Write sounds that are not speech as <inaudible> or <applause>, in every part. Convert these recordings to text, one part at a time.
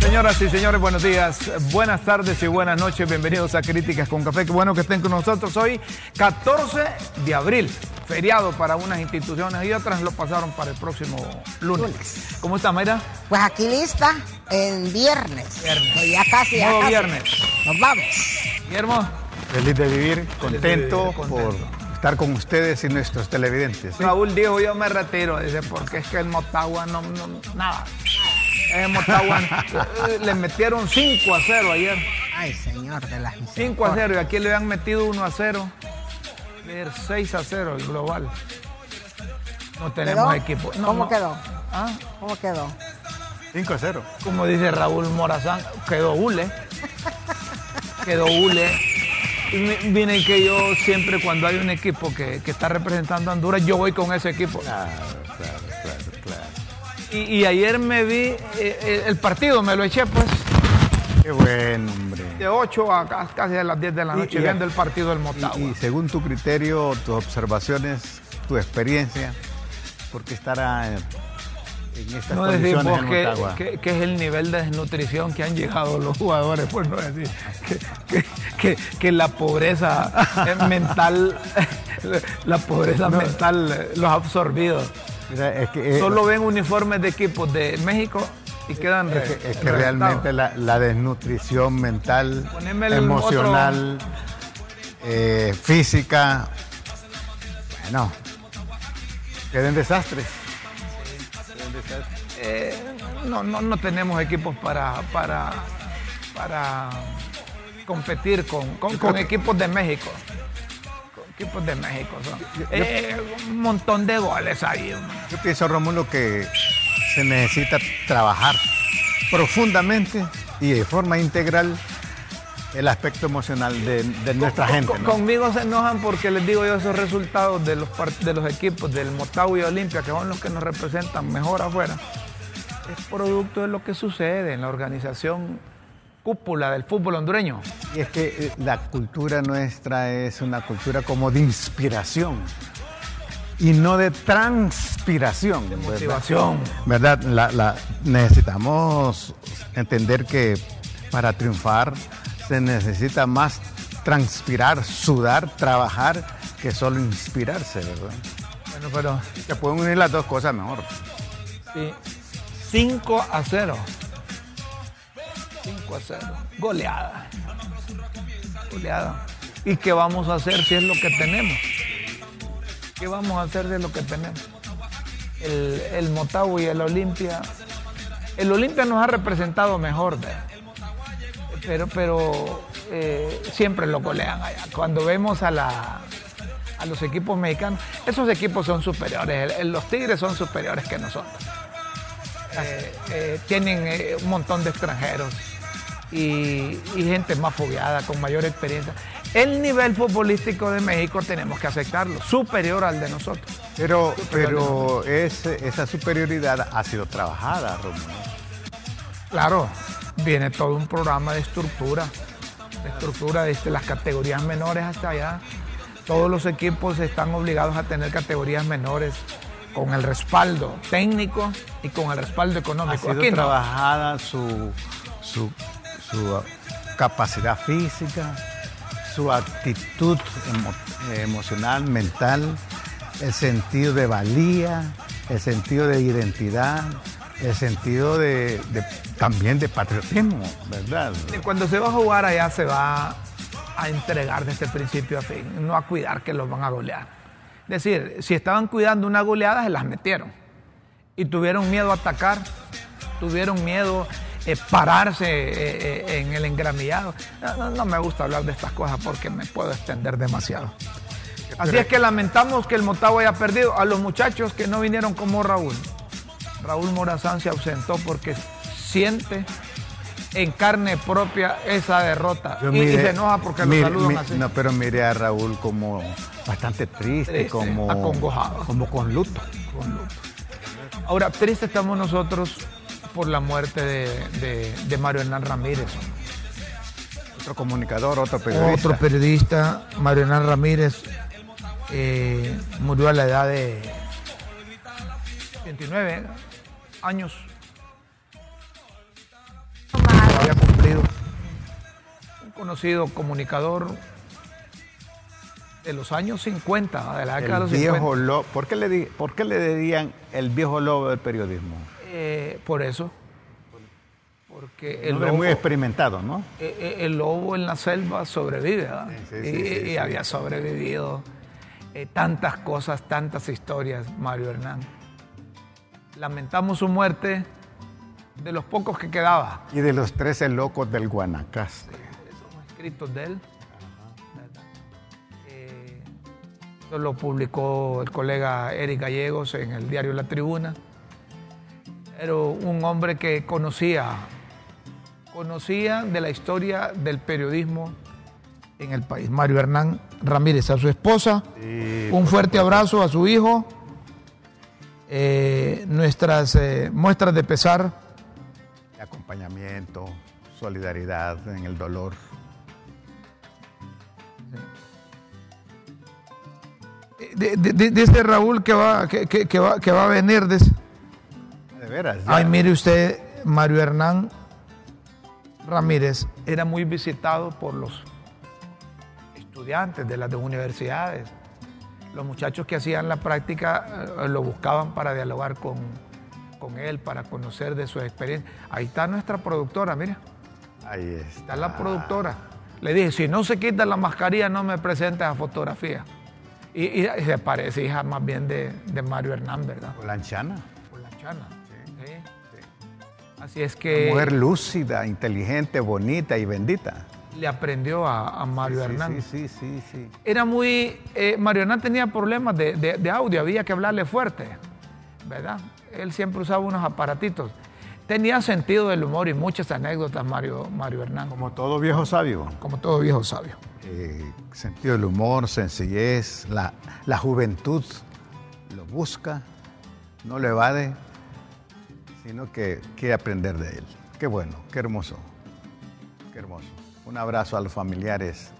Señoras y señores, buenos días, buenas tardes y buenas noches. Bienvenidos a Críticas con Café. Qué bueno que estén con nosotros hoy, 14 de abril, feriado para unas instituciones y otras lo pasaron para el próximo lunes. ¿Cómo está, Mayra? Pues aquí lista, en viernes. Viernes. Pues ya casi, ya Nuevo casi. viernes. Nos vamos. Guillermo, Feliz de vivir, contento, vivir, contento. por estar con ustedes y nuestros televidentes. Raúl dijo, yo me retiro, dice, porque es que el Motagua no, no- nada. El Motagua le metieron 5 a 0 ayer. Ay, señor de las 5 a 0 y aquí le han metido 1 a 0. Ver 6 a 0 el global. No tenemos ¿Quedó? equipo. No, ¿Cómo no. quedó? Ah, ¿Cómo quedó? 5 a 0. Como dice Raúl Morazán, quedó hule. Quedó hule. Y mi- miren que yo siempre cuando hay un equipo que, que está representando a Honduras, yo voy con ese equipo. Claro, claro, claro, claro. Y, y ayer me vi eh, eh, el partido, me lo eché pues Qué bueno, hombre. de 8 a ca- casi a las 10 de la Y- noche y- viendo el partido del Motagua. Y, y según tu criterio, tus observaciones, tu experiencia, ¿por qué estará en, en estas no condiciones en que, Motagua? que- que es el nivel de desnutrición que han llegado los jugadores, pues no decir que, que- la pobreza <laughs> mental, la pobreza mental los ha absorbido. Mira, es que, eh, Solo ven uniformes de equipos de México y quedan es que, es que realmente la, la desnutrición mental, emocional, eh, física, bueno, queden desastres. Eh, no, no, no tenemos equipos para, para, para competir con, con- con equipos de México. Con equipos de México. son. Eh, un montón de goles ahí. Yo pienso, Rómulo, que se necesita trabajar profundamente y de forma integral el aspecto emocional de, de nuestra gente. Con- ¿no? Conmigo se enojan porque les digo yo esos resultados de los, de los equipos del Motagua y Olimpia, que son los que nos representan mejor afuera, es producto de lo que sucede en la organización cúpula del fútbol hondureño. Y es que eh, la cultura nuestra es una cultura como de inspiración y no de transpiración. ¿verdad? Motivación. ¿Verdad? La- la- necesitamos entender que para triunfar se necesita más transpirar, sudar, trabajar que solo inspirarse, ¿verdad? Bueno, pero Se pueden unir las dos cosas mejor. Sí. 5 a 0. 5 a 0. Goleada. Goleada. ¿Y qué vamos a hacer si es lo que tenemos? ¿Qué vamos a hacer de lo que tenemos? El, Motagua y el Olimpia. El Olimpia nos ha representado mejor, pero, pero eh, siempre lo golean allá. Cuando vemos a la, a los equipos mexicanos, esos equipos son superiores. Los Tigres son superiores que nosotros. Eh, eh, tienen eh, un montón de extranjeros y, y gente más fogueada, con mayor experiencia. El nivel futbolístico de México tenemos que aceptarlo, superior al de nosotros. Pero, pero esa superioridad ha sido trabajada, Rómulo. Claro, viene todo un programa de estructura, de estructura desde las categorías menores hasta allá. Todos los equipos están obligados a tener categorías menores con el respaldo técnico y con el respaldo Ha económico. sido Aquí no. trabajada su, su, su capacidad física, su actitud emo- emocional, mental, el sentido de valía, el sentido de identidad, el sentido de, de- también de patriotismo, ¿verdad? Cuando se va a jugar allá se va a entregar desde principio a fin, no a cuidar que los van a golear. Es decir, si estaban cuidando una goleada, se las metieron. Y tuvieron miedo a atacar, tuvieron miedo eh, pararse eh, eh, en el engramillado. No, no- no me gusta hablar de estas cosas porque me puedo extender demasiado. Así es que lamentamos que el Motagua haya perdido a los muchachos que no vinieron como Raúl. Raúl Morazán se ausentó porque siente en carne propia esa derrota. Y, se enoja porque mire- lo saludan así. No, pero mire a Raúl como bastante triste, Triste, como acongojado. como con luto. Con luto. Ahora, triste estamos nosotros por la muerte de, de- de Mario Hernán Ramírez. Otro comunicador, otro periodista. Otro periodista, Mario Hernán Ramírez, Eh, murió a la edad de 29 años. No había cumplido. Un conocido comunicador de los años 50, de la década de El los viejo 50. lobo. ¿Por qué, le ¿Por qué le dirían el viejo lobo del periodismo? Eh, por eso. Porque Un el hombre lobo, muy experimentado, ¿no? eh, eh, el lobo en la selva sobrevive, ¿verdad? Sí, sí, y, sí, había sobrevivido eh, tantas cosas, tantas historias, Mario Hernán. Lamentamos su muerte de los pocos que quedaba. Y de los 13 locos del Guanacaste. Esos escritos de él. Lo publicó el colega Eric Gallegos en el diario La Tribuna. Era un hombre que conocía, conocía de la historia del periodismo en el país. Mario Hernán Ramírez, a su esposa, Sí, un fuerte abrazo a su hijo, eh, nuestras eh, muestras de pesar acompañamiento, solidaridad en el dolor. Dice Raúl que va, que, que- que va, que va a venir. dice. De veras. ya. Ay, mire usted, Mario Hernán Ramírez era muy visitado por los estudiantes de las universidades. Los muchachos que hacían la práctica eh, lo buscaban para dialogar con, con él, para conocer de su experiencia. Ahí está nuestra productora, mira, Ahí está. está la productora. Le dije, si no se quita la mascarilla, no me presentes a fotografía. Y, se parece, hija, más bien de, de Mario Hernán, ¿verdad? Lanchana. Por la chana. Sí. Así es que Mujer lúcida, inteligente, bonita y bendita. le aprendió a, a Mario Sí, Hernán. Sí, sí, sí, sí. Era muy. eh, Mario Hernán tenía problemas de, de- de audio, había que hablarle fuerte, ¿verdad? Él siempre usaba unos aparatitos. Tenía sentido del humor y muchas anécdotas, Mario, Mario Hernán, como, todo viejo sabio. como todo viejo sabio. Eh, sentido del humor, sencillez, la, la juventud lo busca, no lo evade, sino que quiere aprender de él. Qué bueno, qué hermoso, qué hermoso. Un abrazo a los familiares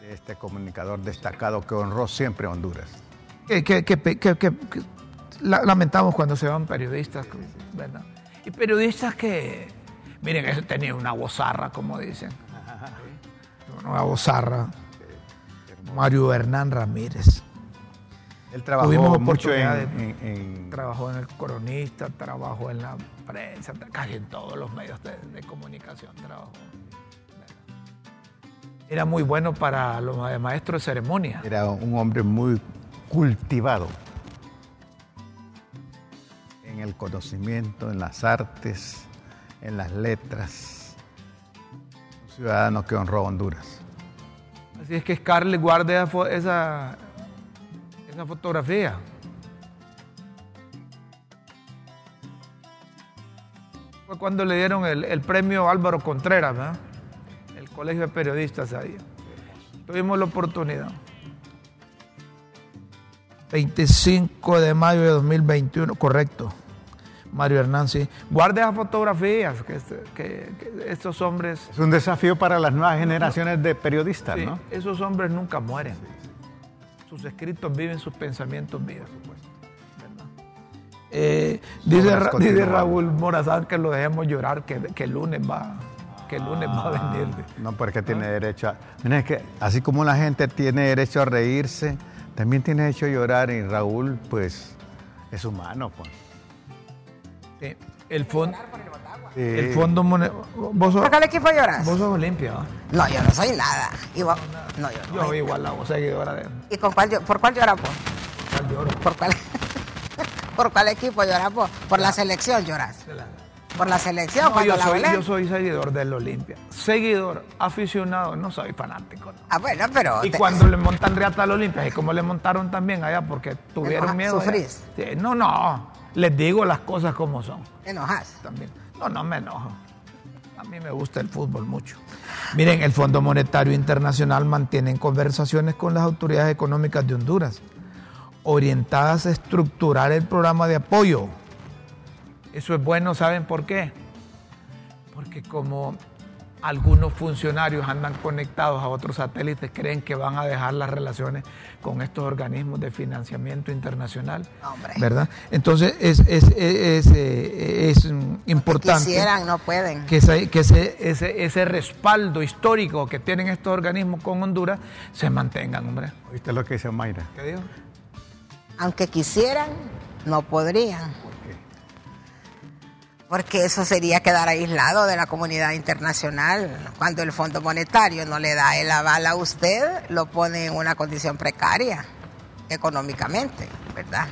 de este comunicador destacado que honró siempre a Honduras. Que- que- que- que- la- lamentamos cuando se van periodistas, ¿verdad? Y periodistas que, miren, ese tenía una bozarra, como dicen. Una bozarra. Mario Hernán Ramírez. Él trabajó Tuvimos mucho en, Trabajó en el Coronista, trabajó en la prensa, casi en todos los medios de, de comunicación trabajó. Era muy bueno para los ma- maestros de ceremonia. Era un hombre muy cultivado el conocimiento, en las artes, en las letras. Un ciudadano que honró Honduras. Así es que Scarlett fo- esa, esa fotografía. Fue cuando le dieron el, el premio Álvaro Contreras, ¿verdad? El Colegio de Periodistas ahí. Tuvimos la oportunidad. 25 de mayo de 2021, correcto. Mario Hernán, sí. Guarde esas fotografías, que, este- que- que estos hombres Es un desafío para las nuevas generaciones de periodistas, Sí, ¿no? Esos hombres nunca mueren. Sus escritos viven, sus pensamientos viven. Eh, dice, Ra- dice. Raúl Morazán que lo dejemos llorar, que, que el lunes va, que el lunes va a venir. No, porque tiene derecho a... Mira, es que así como la gente tiene derecho a reírse, también tiene derecho a llorar y Raúl, pues, es humano, pues. Sí, El, fondo Sí. el fondo Mone- ¿Vos sos, ¿Por qué equipo lloras? vos sos Olimpia, ¿va? No, yo no soy nada. Y vos- no, yo no. Yo igual la voz seguidora de ¿Y con cuál, llo- por cuál lloras vos? Cal de Oro. ¿Por cuál, <laughs> ¿Por cuál equipo lloras vos? Por la selección lloras. De la- Por la selección, No, cuando yo, la soy, Belén. yo soy seguidor del Olimpia. Seguidor, aficionado, no soy fanático. no. Ah, bueno, pero. Y te- cuando le montan riata al Olimpia, y como le montaron también allá porque tuvieron enoja- miedo. allá. sufrís. Sí, no, no. Les digo las cosas como son. Te enojas. También. No, no me enojo. A mí me gusta el fútbol mucho. Miren, el Fondo Monetario Internacional mantiene conversaciones con las autoridades económicas de Honduras, orientadas a estructurar el programa de apoyo. Eso es bueno, ¿saben por qué? Porque como algunos funcionarios andan conectados a otros satélites, creen que van a dejar las relaciones con estos organismos de financiamiento internacional. Hombre. ¿Verdad? Entonces es, es, es, es, es importante Quisieran, no pueden. que, ese, que ese, ese, ese respaldo histórico que tienen estos organismos con Honduras se mantengan, hombre. ¿Oíste lo que dice Mayra? ¿Qué dijo? Aunque quisieran, no podrían. Porque eso sería quedar aislado de la comunidad internacional. Cuando el Fondo Monetario no le da el aval a usted, lo pone en una condición precaria económicamente, ¿verdad?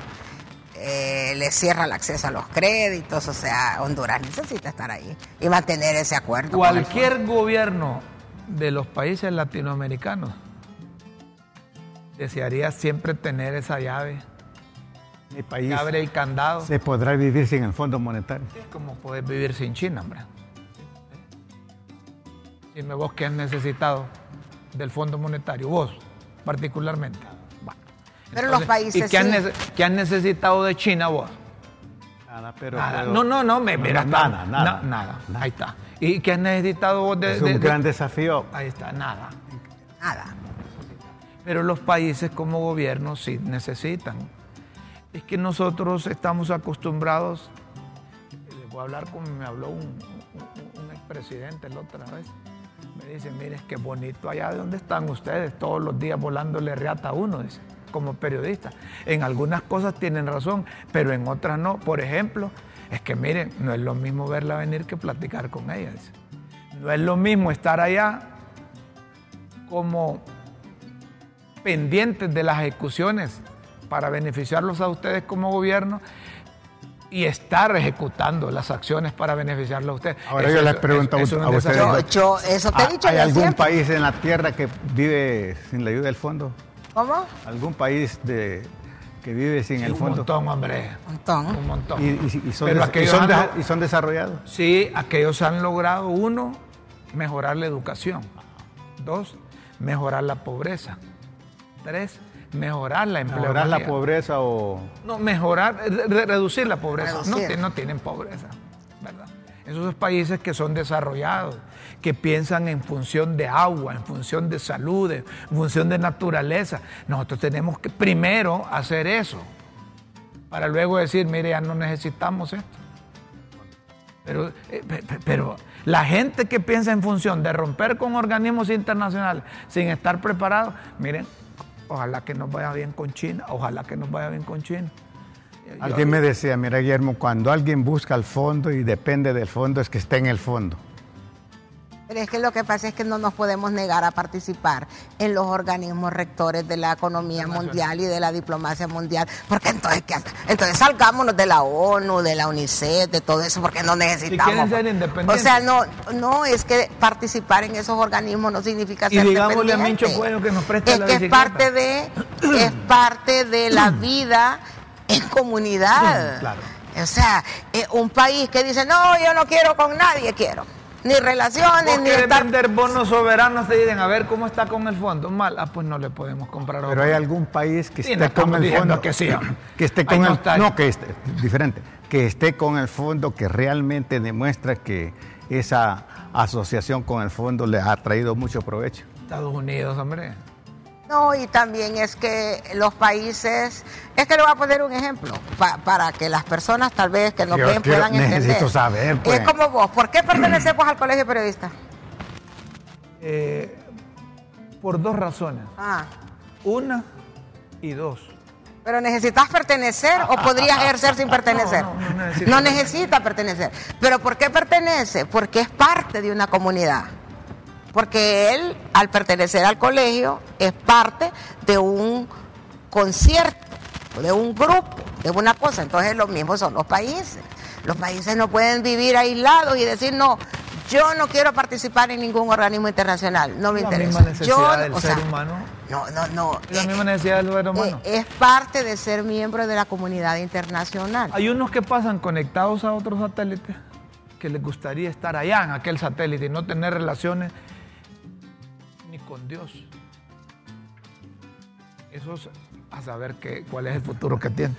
Eh, le cierra el acceso a los créditos, o sea, Honduras necesita estar ahí y mantener ese acuerdo. Cualquier gobierno de los países latinoamericanos desearía siempre tener esa llave Mi país abre el candado. se podrá vivir sin el Fondo Monetario. Es como poder vivir sin China, hombre. Dime vos qué has necesitado del Fondo Monetario, vos particularmente. Bueno, Pero los países ¿Y qué, has sí. nece- qué has necesitado de China vos? Nada, pero, Nada. pero- No, no, no, me No, mira, no, nada, nada. na- nada. Ahí está. ¿Y qué has necesitado vos de, Es de- un de- gran desafío. Ahí está, nada. Nada. Pero los países como gobierno sí necesitan. Es que nosotros estamos acostumbrados, les voy a hablar como me habló un, expresidente la otra vez. Me dice, mire, es que bonito allá de donde están ustedes, todos los días volándole reata a uno, dice, como periodista. En algunas cosas tienen razón, pero en otras no. Por ejemplo, es que miren, no es lo mismo verla venir que platicar con ella. dice. No es lo mismo estar allá como pendientes de las ejecuciones para beneficiarlos a ustedes como gobierno y estar ejecutando las acciones para beneficiarlos a ustedes. Ahora yo les pregunto a es un a ustedes. Yo, yo, eso te he ¿Ha- dicho ¿Hay algún siempre. país en la Tierra que vive sin la ayuda del fondo? ¿Cómo? ¿Algún país de, que vive sin Sí, el un fondo? montón, hombre. Un montón. Un montón. Y, y- y son, Pero des- y aquellos son han de- lo- y son desarrollados. Sí, aquellos han logrado, uno, mejorar la educación. Dos, mejorar la pobreza. Tres, mejorar la empleabilidad. Mejorar la pobreza o... No, mejorar, re- reducir la pobreza. No, Reducir. ti- no tienen pobreza, ¿verdad? Esos países que son desarrollados, que piensan en función de agua, en función de salud, en función de naturaleza. Nosotros tenemos que primero hacer eso, para luego decir, mire, ya no necesitamos esto. Pero, eh, pe- pe- pero la gente que piensa en función de romper con organismos internacionales sin estar preparados, miren, ojalá que nos vaya bien con China, ojalá que nos vaya bien con China. Alguien me decía, mira Guillermo, cuando alguien busca el fondo y depende del fondo es que esté en el fondo. Pero es que lo que pasa es que no nos podemos negar a participar en los organismos rectores de la economía mundial y de la diplomacia mundial, porque entonces, ¿qué hace? entonces salgámonos de la ONU, de la UNICEF, de todo eso, porque no necesitamos. quieren ser O independientes. sea, no, no es que participar en esos organismos no significa Y ser digámosle a. Mincho Puello que nos preste es la que es parte de es <clears throat> parte de la vida en comunidad. Claro. O sea, eh, un país que dice, no, yo no quiero con nadie, quiero. Ni relaciones, Vos ni estar... vender bonos soberanos, te dicen, a ver cómo está con el fondo. Mal, ah, pues no le podemos comprar Pero hay algún país que Sí, esté no con el fondo. que sí, <clears throat> que esté con no el. No, que esté, diferente. Que esté con el fondo que realmente demuestra que esa asociación con el fondo le ha traído mucho provecho. Estados Unidos, hombre. No, y también es que los países, es que le voy a poner un ejemplo pa- para que las personas tal vez que no Yo ven puedan entender. necesito saber, pues. Es como vos, ¿por qué perteneces vos al colegio periodista? <clears throat> Eh, por dos razones. Ah, Una y dos. pero necesitas pertenecer o podrías <laughs> ejercer sin pertenecer. No, no, no. No necesita pertenecer. Pero ¿por qué pertenece? Porque es parte de una comunidad. Porque él, al pertenecer al colegio, es parte de un concierto, de un grupo, de una cosa. Entonces lo mismo son los países. Los países no pueden vivir aislados y decir, no, yo no quiero participar en ningún organismo internacional, no me La interesa. misma necesidad Yo, del o ser sea, humano. No, no, no. La eh, misma necesidad del ser humano. eh, es parte de ser miembro de la comunidad internacional. Hay unos que pasan conectados a otros satélites que les gustaría estar allá en aquel satélite y no tener relaciones con Dios. Eso es a saber que, cuál es el futuro que tiene.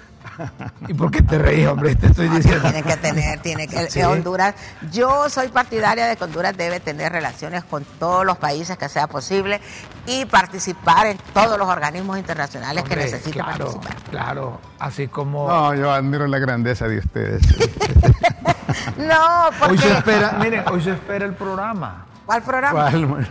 ¿Y por qué te reís, hombre? Te estoy diciendo. Tiene que tener, tiene que <laughs> Sí. Honduras. Yo soy partidaria de que Honduras debe tener relaciones con todos los países que sea posible y participar en todos los organismos internacionales que necesiten claro, participar. claro, así como No, yo admiro la grandeza de ustedes. <laughs> No, hoy porque se espera, miren, hoy se espera el programa. ¿cuál programa? ¿Cuál?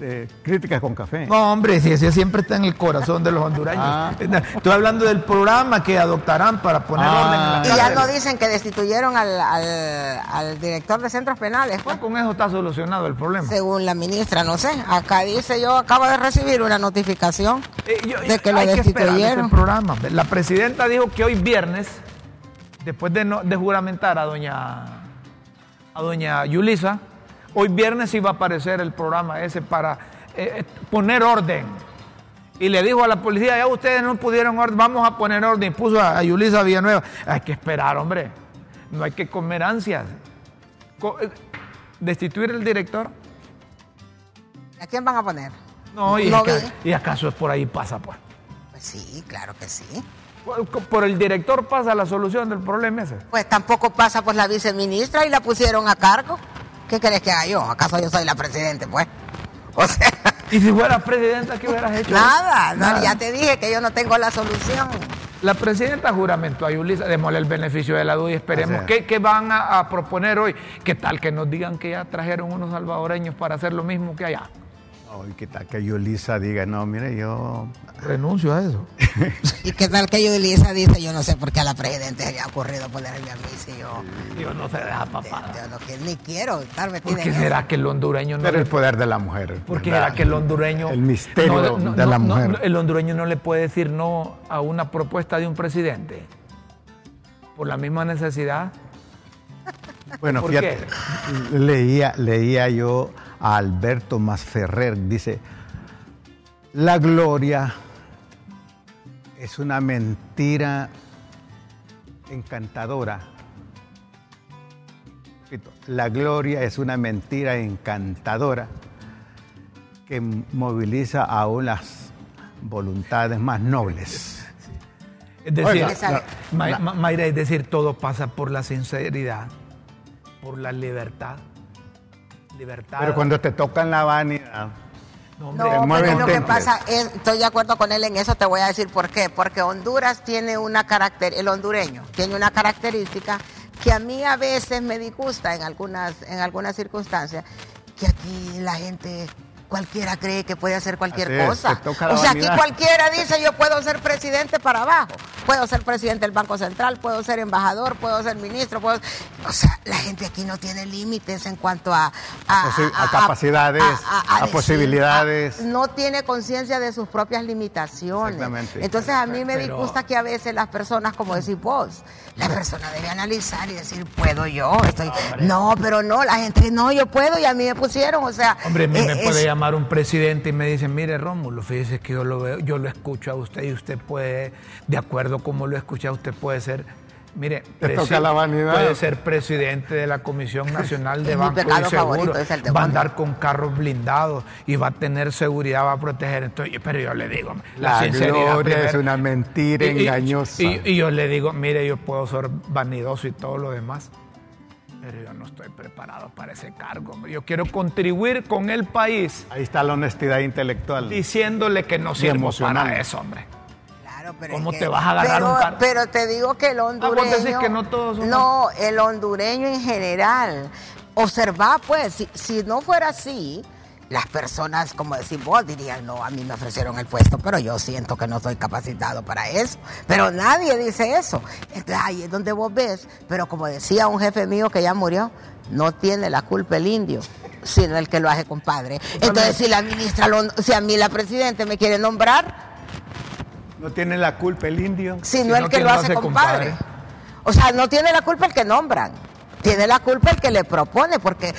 De, de críticas con café. No, hombre, si ese siempre está en el corazón de los hondureños. Ah. Estoy hablando del programa que adoptarán para poner Ah. orden en la Y ya no dicen que destituyeron al, al- al director de centros penales, pues. Con eso está solucionado el problema. Según la ministra, no sé. Acá dice, yo acabo de recibir una notificación Eh, yo- de que lo que destituyeron. programa. La presidenta dijo que hoy viernes, después de, no- de juramentar a doña, a doña Yulisa, hoy viernes iba a aparecer el programa ese para eh, eh, poner orden. Y le dijo a la policía, ya ustedes no pudieron orden, vamos a poner orden. Y puso a, a Yulisa Villanueva. Hay que esperar, hombre. No hay que comer ansias. Co- eh, destituir el director. ¿A quién van a poner? No, y, No acaso es por ahí pasa, pues. Pues sí, claro que sí. Por, por el director pasa la solución del problema ese. Pues tampoco pasa por la viceministra y la pusieron a cargo. ¿Qué querés que haga yo? ¿Acaso yo soy la presidente, pues? O sea, Y si fueras presidenta, ¿qué hubieras hecho? nada, no, Nada. ya te dije que yo no tengo la solución. La presidenta juramentó a Yulisa, démosle el beneficio de la duda y esperemos. ¿Qué, qué van a, a proponer hoy? ¿Qué tal que nos digan que ya trajeron unos salvadoreños para hacer lo mismo que allá? Ay, ¿Qué tal que Yulisa diga, no, mire, yo... Renuncio a eso. <laughs> ¿Y qué tal que yo, Elisa, dice, yo no sé por qué a la presidente se le ha ocurrido ponerme a mí si yo, Dios no se deja papá. yo no que- ni quiero estar metida ¿Por qué en eso. será que el hondureño no Pero le el poder de la mujer. ¿Por qué será que el hondureño... El misterio no- no- de la mujer. el hondureño no le puede decir no a una propuesta de un presidente? Por la misma necesidad. Bueno, ¿Por fíjate, leía, leía yo a Alberto Masferrer, dice, la gloria es una mentira encantadora. Repito, La gloria es una mentira encantadora que moviliza aún las voluntades más nobles. Es decir, Oiga, Esa- Ma- Ma- Mayra, es decir, todo pasa por la sinceridad, por la libertad. Libertad. Pero cuando te tocan la vanidad, No, No, mueven pero lo que pasa es, estoy de acuerdo con él en eso, te voy a decir por qué. Porque Honduras tiene una carácter, el hondureño tiene una característica que a mí a veces me disgusta en algunas, en algunas circunstancias, que aquí la gente cualquiera cree que puede hacer cualquier es, cosa. te toca la O sea, aquí cualquiera dice yo puedo ser presidente para abajo, puedo ser presidente del Banco Central, puedo ser embajador, puedo ser ministro, puedo... O sea, la gente aquí no tiene límites en cuanto a... A, posi- a capacidades, a decir, posibilidades. a- no tiene conciencia de sus propias limitaciones. Exactamente. Entonces a mí me Pero- disgusta que a veces las personas, como decís vos, la persona debe analizar y decir, puedo yo, estoy... No, pero no, la gente, no, yo puedo y a mí me pusieron, o sea... Hombre, me, me eh, puede es- llamar un presidente y me dice, mire Rómulo, fíjese que yo lo veo, yo lo escucho a usted y usted puede, de acuerdo como lo escucha, usted puede ser, mire, la vanidad. puede ser presidente de la Comisión <laughs> Nacional de Banco y Seguro, favorito, es el va a andar con carros blindados y va a tener seguridad, va a proteger. Entonces, pero yo le digo, La sinceridad gloria es una mentira Y- y- engañosa. Y, y yo le digo, mire, yo puedo ser vanidoso y todo lo demás. Pero yo no estoy preparado para ese cargo. hombre. Yo quiero contribuir con el país ahí está la honestidad intelectual. diciéndole que no sirvo emocional. para eso, hombre. Claro, pero ¿Cómo es te vas a agarrar pero, un car- Pero te digo que el vos hondureño... decís que no todos son- No, el hondureño en general. Observa, pues, si, si no fuera así, las personas, como decís vos, dirían, no, a mí me ofrecieron el puesto, pero yo siento que no estoy capacitado para eso. Pero nadie dice eso. Entonces, ahí es donde vos ves. Pero como decía un jefe mío que ya murió, no tiene la culpa el indio, sino el que lo hace compadre. Entonces, si la ministra, lo- si a mí la presidente me quiere nombrar, No tiene la culpa el indio. sino Si el que ¿quién lo lo hace hace compadre. compadre? O sea, no tiene la culpa el que nombran, tiene la culpa el que le propone, porque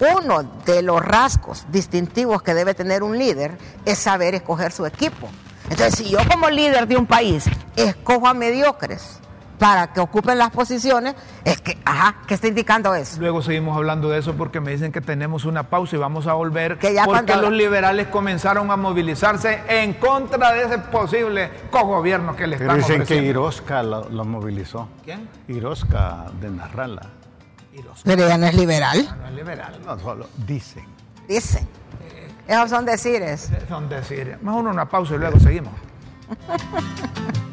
uno de los rasgos distintivos que debe tener un líder es saber escoger su equipo. Entonces, si yo como líder de un país escojo a mediocres, para que ocupen las posiciones, es que, ajá, ¿qué está indicando eso? Luego seguimos hablando de eso porque me dicen que tenemos una pausa y vamos a volver Que ya porque cuando- los liberales comenzaron a movilizarse en contra de ese posible cogobierno que le Pero están dicen que. Irosca lo, lo movilizó. ¿Quién? Irosca de Narrala. Pero ella no es liberal, no es liberal. No, solo dicen. dicen. Esos son decires. Son decir, mejor una pausa y luego seguimos. <laughs>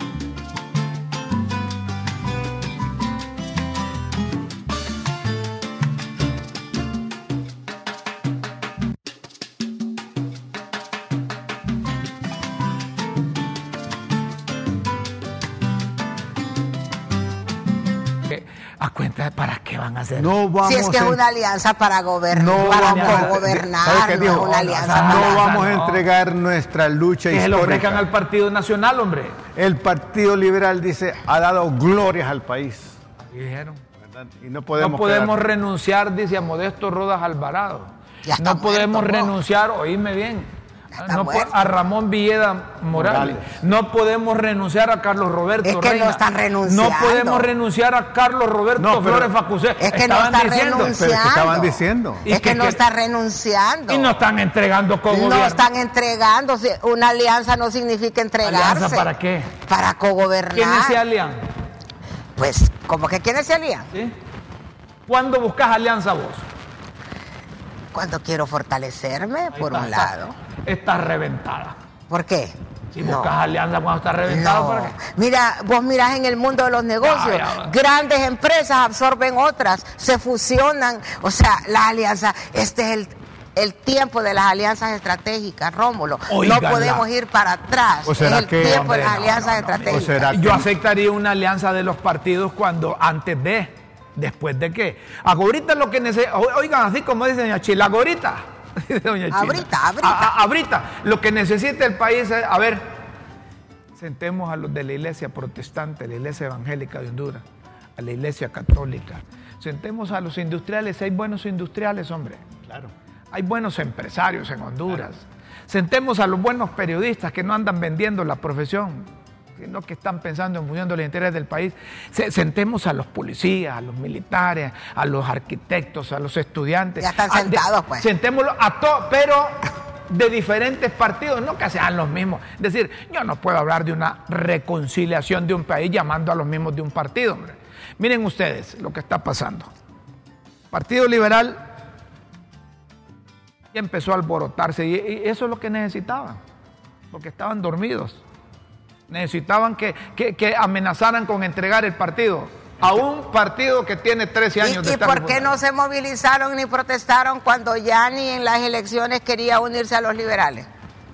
hacer. No vamos Si es que es una alianza para gobernar, No para vamos a- gobernar, ¿sabe qué no dijo? es una alianza no, No para... vamos a no. entregar nuestra lucha que se lo ofrezcan histórica. al Partido Nacional, hombre. El Partido Liberal dice ha dado glorias al país. Y dijeron. ¿verdad? Y no podemos, no podemos renunciar, dice a Modesto Rodas Alvarado. Ya No podemos renunciar, oíme bien, no muerto. a Ramón Villeda Morales. Morales. No podemos renunciar a Carlos Roberto Es que no están renunciando. No podemos renunciar a Carlos Roberto No, pero- Flores Facusé. Es que no Estaban está diciendo, Pero es que renunciando. estaban diciendo. ¿Y Es que no qué- está renunciando. Y no están entregando con No gobierno. están entregando. Una alianza no significa entregarse. ¿Alianza para qué? Para cogobernar. ¿Quiénes se alían? Pues, como que quiénes se alían? ¿Sí? ¿Cuándo buscas alianza vos? Cuando quiero fortalecerme, Ahí por está, un lado. Estás reventada. ¿Por qué? Si No. buscas alianza cuando No. ¿para qué? Mira, vos mirás en el mundo de los negocios, Ya, ya. grandes empresas absorben otras, se fusionan, o sea, las alianzas, este es el, el tiempo de las alianzas estratégicas, Rómulo. No podemos ir para atrás, ¿O es será el que- tiempo Hombre, de las no, alianzas no, no, estratégicas. ¿O será Yo aceptaría una alianza de los partidos cuando antes de, después de qué. Ahorita lo que necesita, oigan, así como dice doña Chila, ahorita. <laughs> doña Chila. Ahorita, ahorita. A- a- ahorita. Lo que necesita el país es, a ver, sentemos a los de la iglesia protestante, la iglesia evangélica de Honduras, a la iglesia católica. Sentemos a los industriales, hay buenos industriales, hombre. Claro. Hay buenos empresarios en Honduras. Sentemos a los buenos periodistas que no andan vendiendo la profesión, sino que están pensando en función de los intereses del país. Se- Sentemos a los policías, a los militares, a los arquitectos, a los estudiantes. Ya están A- de- sentados, pues. Sentémoslos a todos, pero de diferentes partidos, no que sean los mismos. Es decir, yo no puedo hablar de una reconciliación de un país llamando a los mismos de un partido, hombre. Miren ustedes lo que está pasando. Partido Liberal ya empezó a alborotarse y eso es lo que necesitaban, porque estaban dormidos. Necesitaban que, que- que amenazaran con entregar el partido a un partido que tiene 13 años ¿Y, de y estar por qué gobernando. no se movilizaron ni protestaron cuando ya ni en las elecciones quería unirse a los liberales?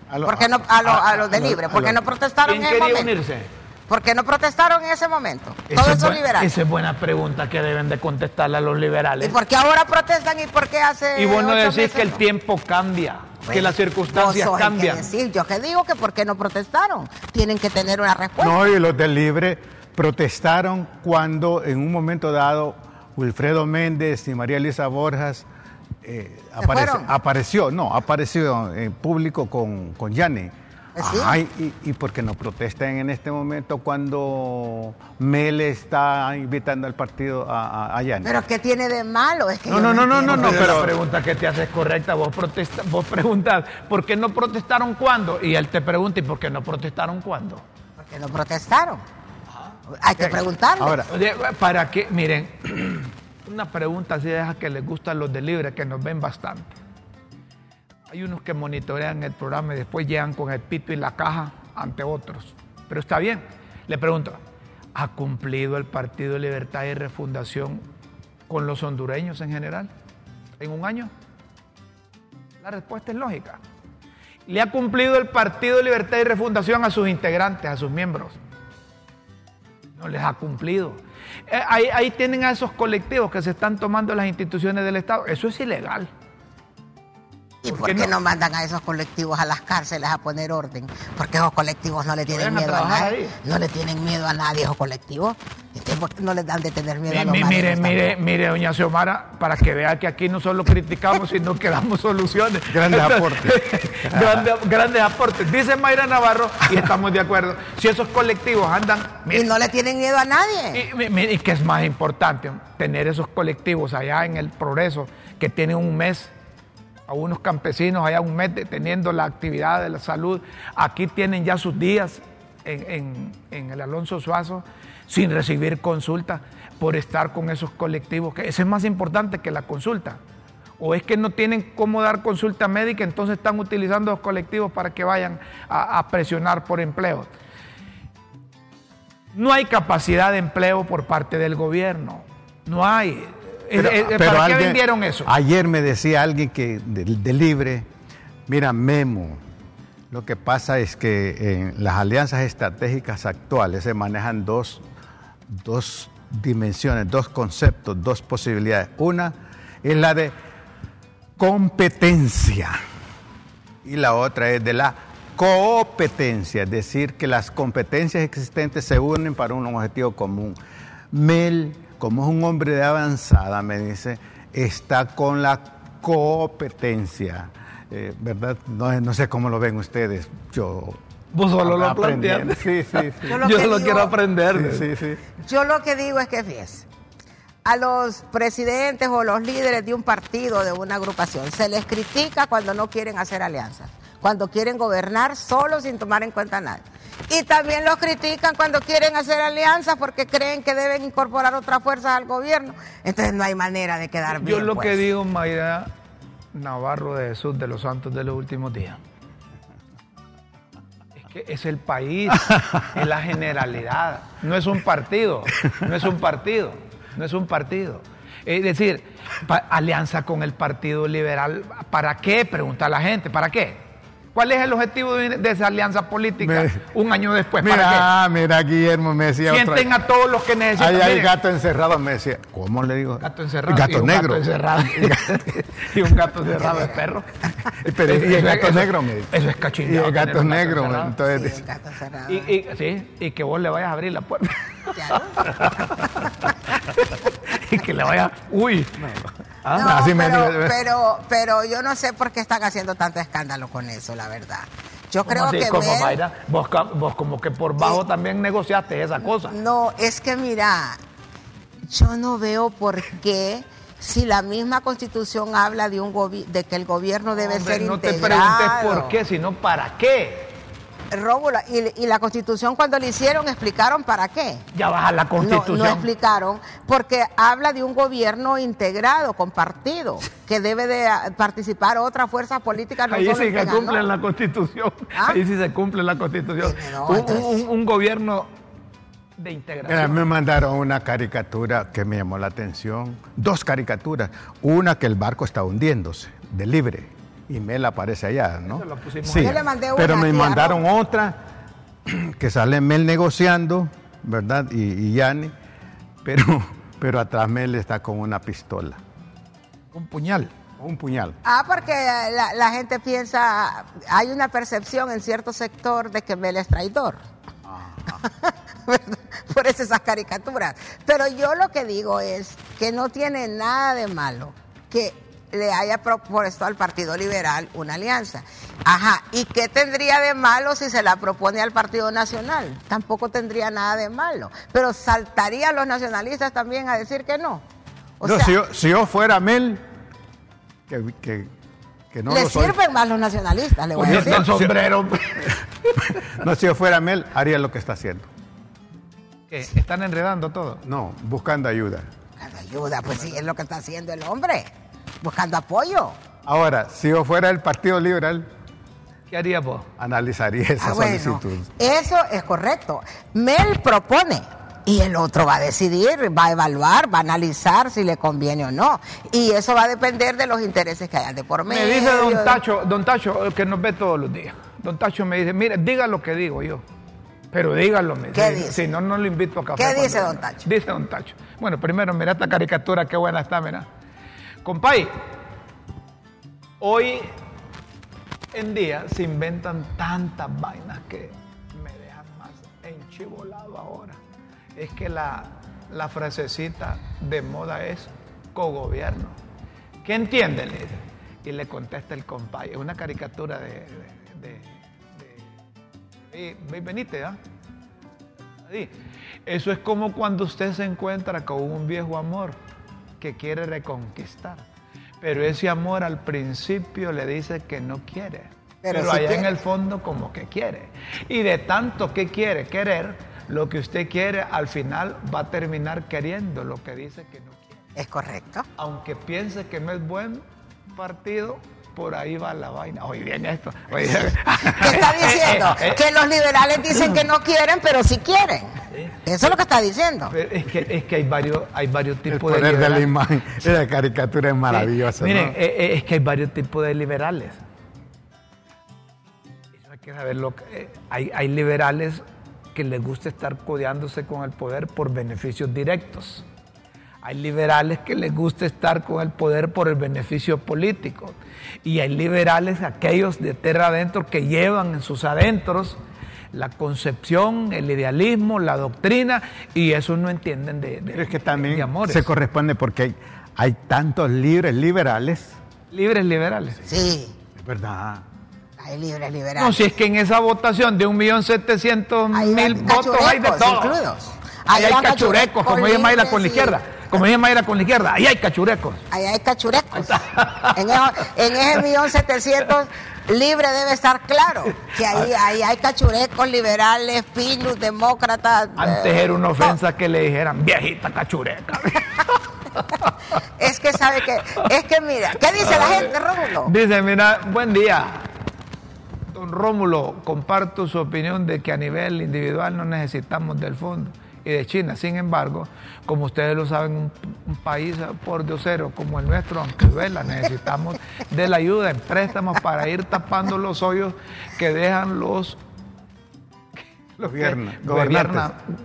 A lo- ¿Por qué no a, los- a los de a lo- libre? ¿Por qué lo- no protestaron ¿Quién en ese quería momento? unirse? ¿Por qué no protestaron en ese momento? Todos es esos liberales. Esa es buena pregunta que deben de contestarle a los liberales. ¿Y por qué ahora protestan y por qué hace Y bueno decir meses que el no? tiempo cambia, que las circunstancias vos sos el que cambian. decir. Yo que digo que por qué no protestaron. Tienen que tener una respuesta. No, y los del Libre protestaron cuando en un momento dado Wilfredo Méndez y María Elisa Borjas eh, fueron? apareció, no, apareció en público con, con Yanni. ¿Ah, sí? Ajá, y, y por qué no protestan en este momento cuando Mele está invitando al partido a, a, a Yanni? Pero ¿qué tiene de malo? Es que No, no, no, no, entiendo. no, pero, pero- la pregunta que te haces es correcta. Vos, protesta, vos preguntas, ¿por qué no protestaron cuándo? Y él te pregunta, ¿y por qué no protestaron cuándo? ¿Por qué no protestaron? Hay que preguntarle. Ahora, Oye, Para que, miren, <clears throat> una pregunta así deja que les gusta a los de Libre, que nos ven bastante. Hay unos que monitorean el programa y después llegan con el pito y la caja ante otros. Pero está bien. Le pregunto, ¿ha cumplido el Partido Libertad y Refundación con los hondureños en general en un año? La respuesta es lógica. ¿Le ha cumplido el Partido Libertad y Refundación a sus integrantes, a sus miembros? No les ha cumplido. Eh, ahí, ahí tienen a esos colectivos que se están tomando las instituciones del Estado. Eso es ilegal. ¿Y por, qué, no? mandan a esos colectivos a las cárceles a poner orden? Porque esos colectivos no le tienen miedo a, nadie. No le tienen miedo a nadie esos colectivos. ¿Por qué no les dan de tener miedo a los Mire, mire, mire, doña Xiomara, para que vea que aquí no solo criticamos, <laughs> sino que damos soluciones. Grandes aportes. <laughs> grandes, aportes. Dice Mayra Navarro, y estamos de acuerdo, si esos colectivos andan... y no le tienen miedo a nadie. Y, y que es más importante, tener esos colectivos allá en el progreso, que tienen un mes a unos campesinos allá un mes teniendo la actividad de la salud. Aquí tienen ya sus días en, el Alonso Suazo sin recibir consulta por estar con esos colectivos, que eso es más importante que la consulta. O es que no tienen cómo dar consulta médica, entonces están utilizando los colectivos para que vayan a presionar por empleo. No hay capacidad de empleo por parte del gobierno. No hay. ¿Para qué vendieron eso? Ayer me decía alguien que de, libre, mira, Memo, lo que pasa es que en las alianzas estratégicas actuales se manejan dos, dos dimensiones, dos conceptos, dos posibilidades. Una es la de competencia y la otra es de la competencia, es decir, que las competencias existentes se unen para un objetivo común. Mel como es un hombre de avanzada, me dice, está con la competencia. Eh, ¿Verdad? No, sé cómo lo ven ustedes. Yo. Vos solo lo planteas. Sí, sí, sí. <laughs> Yo, lo solo quiero aprender. Sí, sí, Yo lo que digo es que, fíjese, a los presidentes o los líderes de un partido, de una agrupación, se les critica cuando no quieren hacer alianzas, cuando quieren gobernar solo sin tomar en cuenta a nadie. Y también los critican cuando quieren hacer alianzas porque creen que deben incorporar otras fuerzas al gobierno. Entonces no hay manera de quedar bien. Yo lo que pues. digo, Mayra Navarro de Jesús de los Santos de los últimos días, es que es el país, <laughs> es la generalidad, no es un partido, no es un partido, no es un partido. Es decir, alianza con el Partido Liberal, ¿para qué? Pregunta la gente, ¿para qué? ¿Cuál es el objetivo de, esa alianza política un año después? Mira, mira, Guillermo me decía. Sienten a todos los que necesitan. Ahí hay gato encerrado, me decía. ¿Cómo le digo? Gato encerrado. Gato y negro. <laughs> Gato encerrado. <laughs> y un gato encerrado es perro. <laughs> Pero, y el gato negro, me dice. Eso es cachín. Y el gato negro, entonces. Sí, gato encerrado. Y, sí, y que vos le vayas a abrir la puerta. y que le vayas. Uy. Ah, así pero, pero, pero yo no sé por qué están haciendo tanto escándalo con eso, la verdad. Yo creo que como vos, vos, como que por bajo también negociaste esa cosa. No, es que mira, yo no veo por qué si la misma constitución habla de un de que el gobierno debe ser integrado. No te preguntes por qué, sino para qué. Róbula, y, la constitución cuando la hicieron explicaron para qué. Ya baja la constitución. No, explicaron, porque habla de un gobierno integrado, compartido, que debe de ah, participar otras fuerzas políticas. No Ahí sí que cumplen la constitución. ¿Ah? Ahí sí se cumple la constitución. un, gobierno de integración. me mandaron una caricatura que me llamó la atención, dos caricaturas. Una que el barco está hundiéndose, de libre y Mel aparece allá, ¿no? Sí, le mandé pero me mandaron otra <clears throat> que sale Mel negociando, ¿verdad? Y, Yanni, pero, pero atrás Mel está con una pistola. Un puñal. Un puñal. Ah, porque la, gente piensa, hay una percepción en cierto sector de que Mel es traidor. <laughs> Por eso esas caricaturas. Pero yo lo que digo es que no tiene nada de malo que le haya propuesto al Partido Liberal una alianza. Ajá, ¿y qué tendría de malo si se la propone al Partido Nacional? Tampoco tendría nada de malo, pero saltarían los nacionalistas también a decir que no. no si, yo, fuera Mel, que, no le sirven más los nacionalistas, le voy a decir. sombrero. <laughs> no, si yo fuera Mel, haría lo que está haciendo. ¿Qué? ¿Están enredando todo? No, buscando ayuda. Buscando ayuda, pues sí, es lo que está haciendo el hombre buscando apoyo. Ahora, si yo fuera el Partido Liberal, ¿qué haría vos? Analizaría esa ah, solicitud. Eso es correcto. Mel propone y el otro va a decidir, va a evaluar, va a analizar si le conviene o no. Y eso va a depender de los intereses que hayan de por medio. Me dice don Tacho, don Tacho, que nos ve todos los días. Don Tacho me dice, mire, diga lo que digo yo. Pero dígalo, me ¿Qué dice? Si no, no lo invito a café. ¿Qué dice don Tacho? Dice don Tacho. Bueno, primero, mira esta caricatura, qué buena está, mira. Compay, hoy en día se inventan tantas vainas que me dejan más enchivolado ahora. Es que la, la frasecita de moda es cogobierno. ¿Qué entiende? Le dice. Y le contesta el compay. Es una caricatura de. de, de, Benítez, ¿ah? Eso es como cuando usted se encuentra con un viejo amor que quiere reconquistar. Pero ese amor al principio le dice que no quiere. Pero, allá en el fondo como que quiere. Y de tanto que quiere querer, lo que usted quiere al final va a terminar queriendo lo que dice que no quiere. Es correcto. Aunque piense que no es buen partido, por ahí va la vaina. Hoy viene esto. ¿Qué está <laughs> diciendo? Eh, eh, que los liberales dicen que no quieren, pero sí quieren. Eso es lo que está diciendo. es, que, es que hay varios, hay varios tipos de liberales. de la imagen, <laughs> la caricatura es maravillosa. Miren, eh, es que hay varios tipos de liberales. Eso hay que saber lo que, hay, hay liberales que les gusta estar codeándose con el poder por beneficios directos. Hay liberales que les gusta estar con el poder por el beneficio político. Y hay liberales, aquellos de tierra adentro, que llevan en sus adentros la concepción, el idealismo, la doctrina, y eso no entienden de, de es que también se corresponde porque hay, hay tantos libres liberales. Libres liberales. Sí. Es verdad. Hay libres liberales. No, si es que en esa votación de 1.700.000 votos hay de todo. Ahí hay cachurecos, como dice Mayra con la izquierda. Como dice Mayra con la izquierda, ahí hay cachurecos. Ahí hay cachurecos. en, en ese millón setecientos libre debe estar claro que ahí, ahí hay cachurecos, liberales, pinos, demócratas. Antes era una ofensa que le dijeran viejita cachureca. <laughs> es que sabe que, es que mira, ¿qué dice la gente, Rómulo? Dice, mira, buen día. Don Rómulo, comparto su opinión de que a nivel individual no necesitamos del fondo y de China. Sin embargo, como ustedes lo saben, un, país por diosero como el nuestro, aunque duela, necesitamos <laughs> de la ayuda en préstamos para ir tapando los hoyos que dejan los los gobernantes.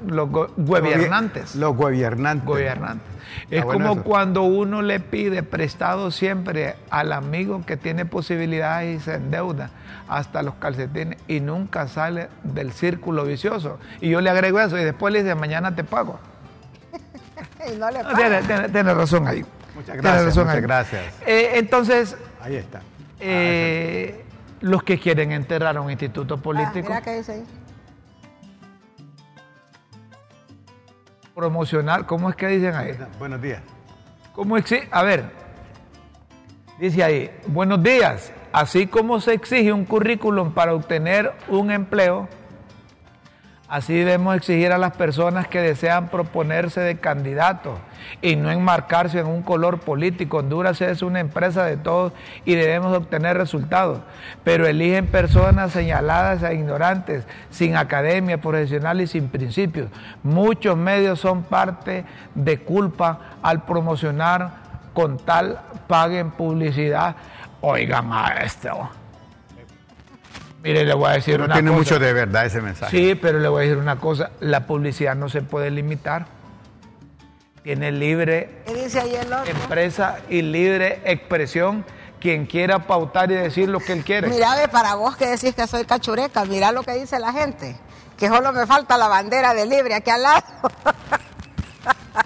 los gobernantes. Los gobernantes. Gobernantes. Es como cuando uno le pide prestado siempre al amigo que tiene posibilidades y se endeuda hasta los calcetines y nunca sale del círculo vicioso. Y yo le agrego eso y después le dice, mañana te pago. <laughs> y no le <laughs> pago. Tiene, razón ahí. Muchas gracias. muchas gracias. Eh, entonces... Ahí está. Eh, los que quieren enterrar a un instituto ah, político... mira qué dice ahí. Promocionar, ¿cómo es que dicen ahí? Buenos días. ¿Cómo exige? A ver, dice ahí, buenos días. Así como se exige un currículum para obtener un empleo, Así debemos exigir a las personas que desean proponerse de candidatos y no enmarcarse en un color político. Honduras es una empresa de todos y debemos obtener resultados, pero eligen personas señaladas e ignorantes, sin academia profesional y sin principios. Muchos medios son parte de culpa al promocionar con tal paguen publicidad. Oigan a esto. Mire, le voy a decir una tiene mucho de verdad ese mensaje. Sí, pero le voy a decir una cosa. La publicidad no se puede limitar. Tiene libre empresa y libre expresión quien quiera pautar y decir lo que él quiere. Mira, para vos que decís que soy cachureca, mira lo que dice la gente. Que solo me falta la bandera de libre aquí al lado. <laughs>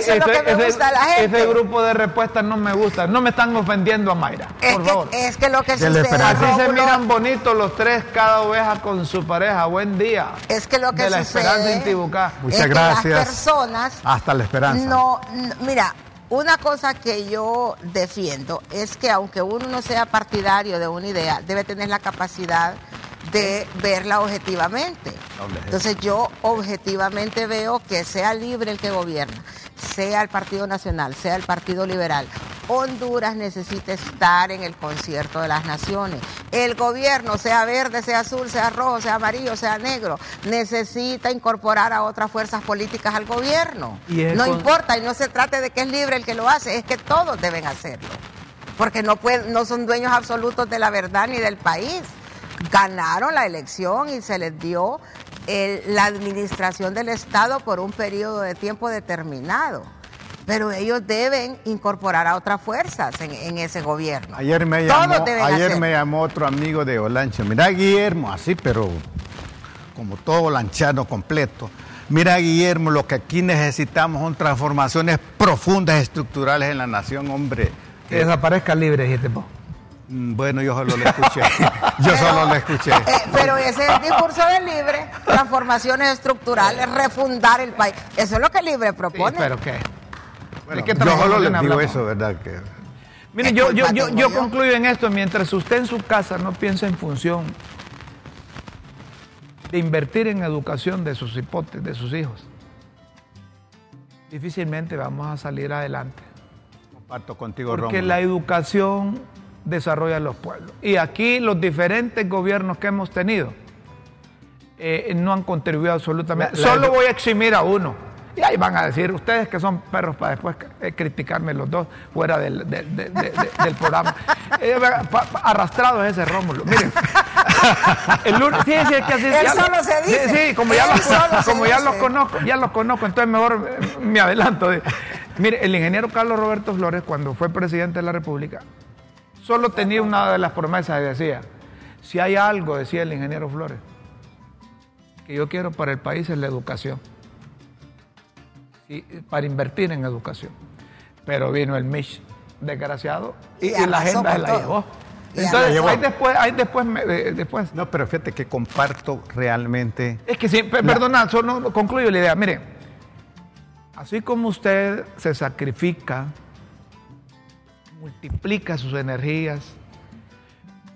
Eso es lo que me gusta a la gente. Ese grupo de respuestas no me gusta. No me están ofendiendo a Mayra, por favor. Es que lo que sucede, Así se miran bonitos los tres, cada oveja con su pareja. Buen día. Es que lo que de la sucede, esperanza en Tibucá. Muchas gracias. las personas... Hasta la esperanza. No, mira, una cosa que yo defiendo es que aunque uno no sea partidario de una idea, debe tener la capacidad de verla objetivamente. Entonces yo objetivamente veo que sea libre el que gobierna, sea el Partido Nacional, sea el Partido Liberal. Honduras necesita estar en el concierto de las naciones. El gobierno, sea verde, sea azul, sea rojo, sea amarillo, sea negro, necesita incorporar a otras fuerzas políticas al gobierno. No importa, y no se trate de que es libre el que lo hace, es que todos deben hacerlo. Porque no, no son dueños absolutos de la verdad ni del país ganaron la elección y se les dio la administración del Estado por un periodo de tiempo determinado. pero ellos deben incorporar a otras fuerzas en, ese gobierno. Ayer me llamó, ayer me llamó otro amigo de Olancho. Mira, Guillermo, así, pero como todo lanchano completo. Mira, Guillermo, lo que aquí necesitamos son transformaciones profundas estructurales en la nación, hombre. Que desaparezca libre, dijiste vos. Mm, bueno, yo solo lo escuché. <laughs> yo solo lo escuché. Eh, pero ese es el discurso de Libre, transformaciones estructurales, refundar el país. Eso es lo que Libre propone. pero ¿qué? yo solo le digo eso, ¿verdad? Que... Mire, yo, yo, yo, yo concluyo en esto, mientras usted en su casa no piensa en función de invertir en educación de sus hipótesis, de sus hijos, difícilmente vamos a salir adelante. Comparto contigo, Porque la educación desarrolla los pueblos. Y aquí los diferentes gobiernos que hemos tenido eh, no han contribuido absolutamente. Solo voy a eximir a uno. Y ahí van a decir, ustedes que son perros para después eh, criticarme los dos fuera del, programa. <laughs> Eh, arrastrado es ese Rómulo. Miren, <laughs> el lunes, sí, sí, es que así Él solo se dice. Sí, como, ya los, como ya los conozco, ya los conozco, entonces mejor me adelanto. Mire, el ingeniero Carlos Roberto Flores, cuando fue presidente de la República, Solo tenía una de las promesas y decía, si hay algo, decía el ingeniero Flores, que yo quiero para el país es la educación, y para invertir en educación. Pero vino el Mich, desgraciado, y, la agenda se la llevó. Entonces, hay después, hay después, después. No, pero fíjate que comparto realmente. Es que sí, perdona, solo concluyo la idea. Mire, así como usted se sacrifica multiplica sus energías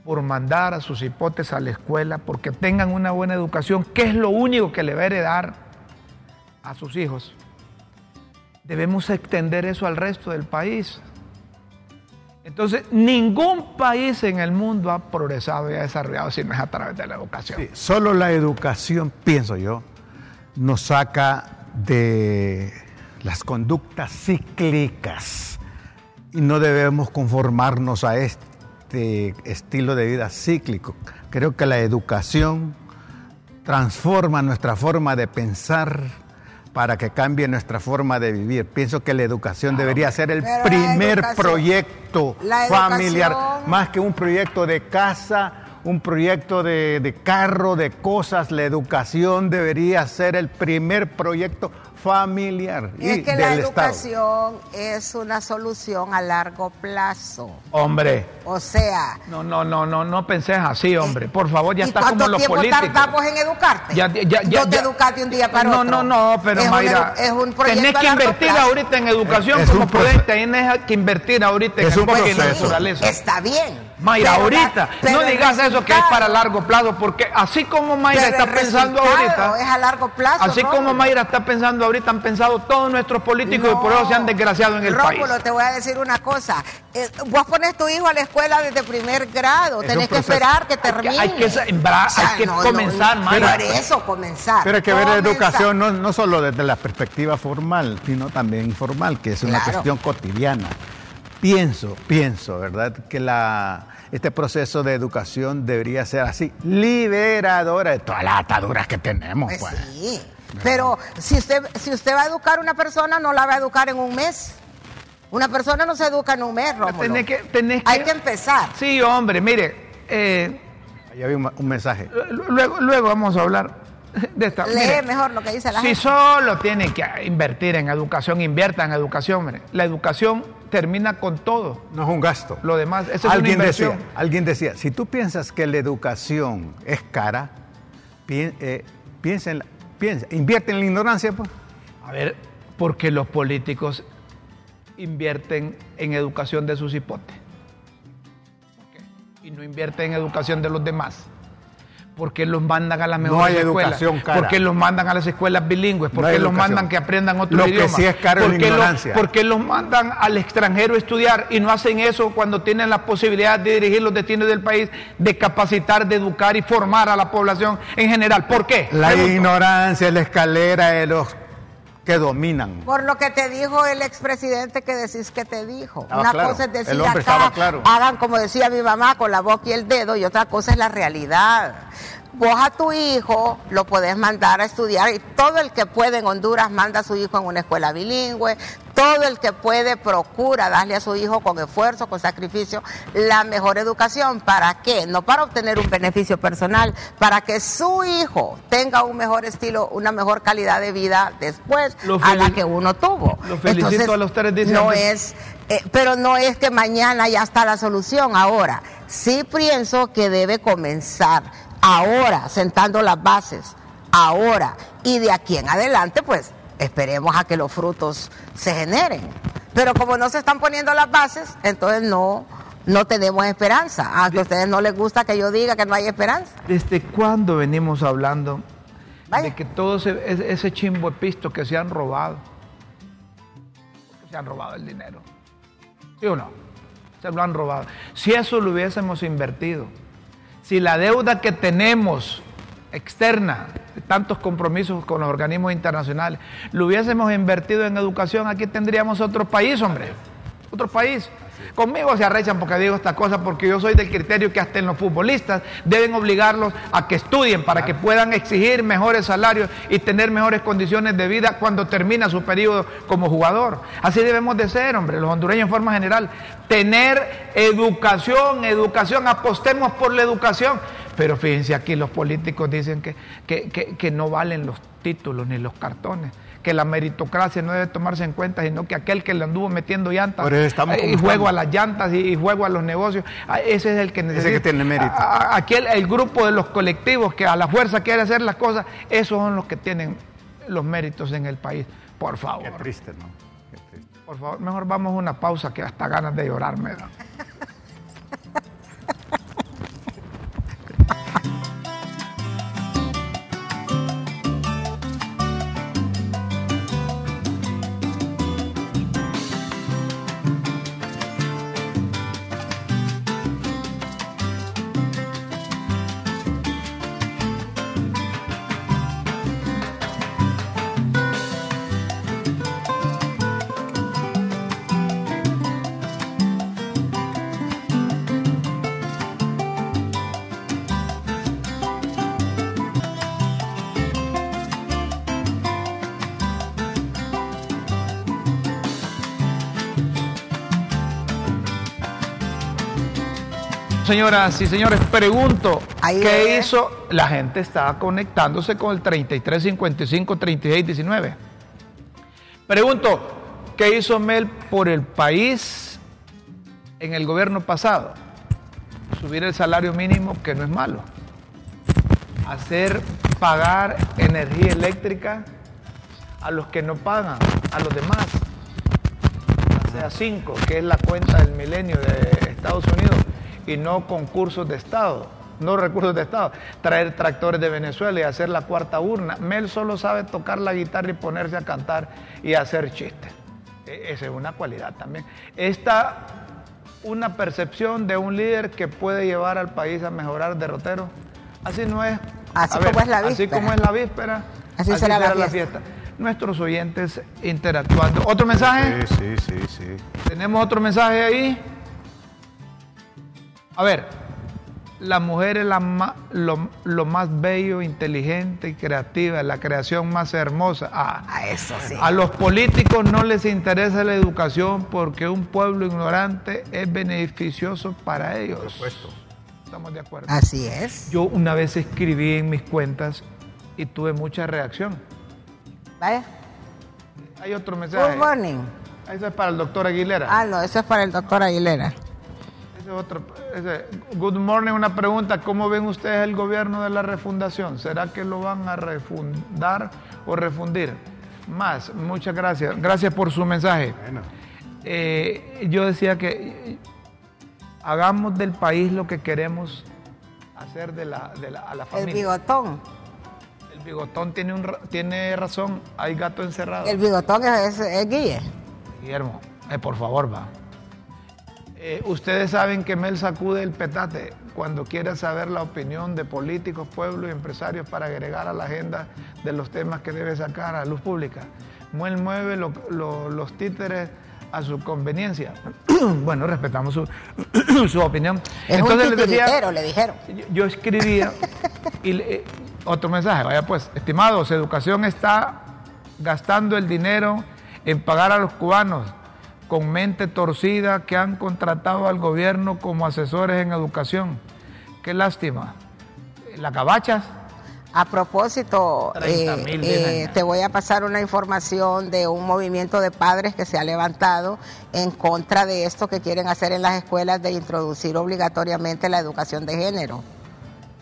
por mandar a sus hipótesis a la escuela, porque tengan una buena educación, que es lo único que le va a heredar a sus hijos. Debemos extender eso al resto del país. Entonces, ningún país en el mundo ha progresado y ha desarrollado si no es a través de la educación. solo la educación, pienso yo, nos saca de las conductas cíclicas y no debemos conformarnos a este estilo de vida cíclico. Creo que la educación transforma nuestra forma de pensar para que cambie nuestra forma de vivir. Pienso que la educación debería ser el primer proyecto familiar, más que un proyecto de casa, un proyecto de, de, carro, de cosas. La educación debería ser el primer proyecto familiar. Y, es que la educación es una solución a largo plazo. Hombre. O sea. No, no, no, no, no pensés así, hombre. Por favor, ya está como los políticos. ¿Cuánto tiempo tardamos en educarte? Ya, ya, ya, no te educaste un día para no, otro. No, no, no, pero Mayra, es un tenés que invertir ahorita en educación como puedes, tenés que invertir ahorita en el bosque naturaleza. Está bien. Mayra, ahorita, no digas eso que es para largo plazo, porque así como Mayra está pensando ahorita, es a largo plazo. Así como Mayra está pensando ahorita, han pensado todos nuestros políticos y por eso se han desgraciado en el Rómulo, país. te voy a decir una cosa. Eh, vos pones tu hijo a la escuela desde primer grado, tenés que esperar que termine. Hay que, hay que comenzar, Mayra. Por eso comenzar. Pero hay que ver la educación no, no, solo desde la perspectiva formal, sino también informal, que es una cuestión cotidiana. Pienso, pienso, ¿verdad? Que la este proceso de educación debería ser así, liberadora de todas las ataduras que tenemos. Pues, pues. Sí, pero si usted, si usted va a educar a una persona, no la va a educar en un mes. Una persona no se educa en un mes, Rómulo. que, Hay que empezar. Sí, hombre, mire. Eh, Ahí había un, mensaje. Luego, luego vamos a hablar de esta. Lee mejor lo que dice la gente. Si solo tiene que invertir en educación, invierta en educación, hombre. La educación termina con todo. No es un gasto. Lo demás, es alguien una Decía, alguien decía, si tú piensas que la educación es cara, eh, piensa, en piensa, invierte en la ignorancia, pues. A ver, porque los políticos invierten en educación de sus hipotes. Y no invierten en educación de los demás porque los mandan a las mejores escuelas, porque los mandan a las escuelas bilingües, porque los mandan que aprendan otro Lo idioma, que sí es caro porque, los, porque los mandan al extranjero a estudiar y no hacen eso cuando tienen la posibilidad de dirigir los destinos del país, de capacitar, de educar y formar a la población en general. ¿Por qué? La ignorancia es la escalera de los que dominan. Por lo que te dijo el expresidente que decís que te dijo. una cosa es decir acá, claro. hagan como decía mi mamá con la boca y el dedo y otra cosa es la realidad. Vos a tu hijo lo podés mandar a estudiar y todo el que puede en Honduras manda a su hijo en una escuela bilingüe, todo el que puede procura darle a su hijo con esfuerzo, con sacrificio, la mejor educación. ¿Para qué? No para obtener un beneficio personal, para que su hijo tenga un mejor estilo, una mejor calidad de vida después a la que uno tuvo. Lo felicito a los tres No es, eh, pero no es que mañana ya está la solución. Ahora, sí pienso que debe comenzar ahora, sentando las bases, ahora. Y de aquí en adelante, pues esperemos a que los frutos se generen. Pero como no se están poniendo las bases, entonces no, no tenemos esperanza. A ustedes no les gusta que yo diga que no hay esperanza. ¿Desde cuándo venimos hablando de que todo ese, ese chimbo pisto que se han robado? Que se han robado el dinero. ¿Sí o no? Se lo han robado. Si eso lo hubiésemos invertido, si la deuda que tenemos externa, tantos compromisos con los organismos internacionales, lo hubiésemos invertido en educación, aquí tendríamos otro país, hombre. Otro país. Conmigo se arrechan porque digo esta cosa, porque yo soy del criterio que hasta en los futbolistas deben obligarlos a que estudien para que puedan exigir mejores salarios y tener mejores condiciones de vida cuando termina su periodo como jugador. Así debemos de ser, hombre, los hondureños en forma general. Tener educación, educación, apostemos por la educación. Pero fíjense aquí, los políticos dicen que, que no valen los títulos ni los cartones que la meritocracia no debe tomarse en cuenta, sino que aquel que le anduvo metiendo llantas eh, y juego a las llantas y, juego a los negocios, ah, ese es el que necesita. Ese que tiene mérito. Aquel, el grupo de los colectivos que a la fuerza quiere hacer las cosas, esos son los que tienen los méritos en el país. Por favor. Qué triste, ¿no? Qué triste. Por favor, mejor vamos a una pausa que hasta ganas de llorar me da. Señoras y señores, pregunto, ¿qué hizo? La gente está conectándose con el 33 55 36 19. Pregunto, ¿qué hizo Mel por el país en el gobierno pasado? Subir el salario mínimo, que no es malo. Hacer pagar energía eléctrica a los que no pagan, a los demás. O sea, 5, que es la cuenta del milenio de Estados Unidos y no concursos de Estado, no recursos de Estado. Traer tractores de Venezuela y hacer la cuarta urna. Mel solo sabe tocar la guitarra y ponerse a cantar y hacer chistes. E, esa es una cualidad también. Esta, una percepción de un líder que puede llevar al país a mejorar derrotero. Así no es. Así como es la víspera. <laughs> Así como es la víspera. Así, será, la, fiesta. Nuestros oyentes interactuando. ¿Otro mensaje? Sí, sí, sí, sí. ¿Tenemos otro mensaje ahí? A ver, la mujer es la lo, más bello, inteligente y creativa, la creación más hermosa. Ah, a eso sí. A los políticos no les interesa la educación porque un pueblo ignorante es beneficioso para ellos. Por supuesto. Estamos de acuerdo. Así es. Yo una vez escribí en mis cuentas y tuve mucha reacción. Vaya. Hay otro mensaje. Good morning. Eso es para el doctor Aguilera. Ah, no, eso es para el doctor Aguilera. Otro, good morning, una pregunta. ¿Cómo ven ustedes el gobierno de la refundación? ¿Será que lo van a refundar o refundir? Más, muchas gracias. Gracias por su mensaje. Eh, yo decía que hagamos del país lo que queremos hacer de la, de la, a la familia. El bigotón. El bigotón tiene, un, tiene razón, hay gato encerrado. El bigotón es, es, Guille. Guillermo, eh, por favor, va. Eh, ustedes saben que Mel sacude el petate cuando quiere saber la opinión de políticos, pueblos y empresarios para agregar a la agenda de los temas que debe sacar a luz pública. Mel mueve los títeres a su conveniencia. <clears throat> bueno, respetamos su, <clears throat> su opinión. Es Entonces un le, decía, le dijeron. Yo, escribía y otro mensaje, vaya pues, estimados, educación está gastando el dinero en pagar a los cubanos con mente torcida que han contratado al gobierno como asesores en educación. Qué lástima. La cabachas. A propósito, 30 eh, eh, te voy a pasar una información de un movimiento de padres que se ha levantado en contra de esto que quieren hacer en las escuelas de introducir obligatoriamente la educación de género.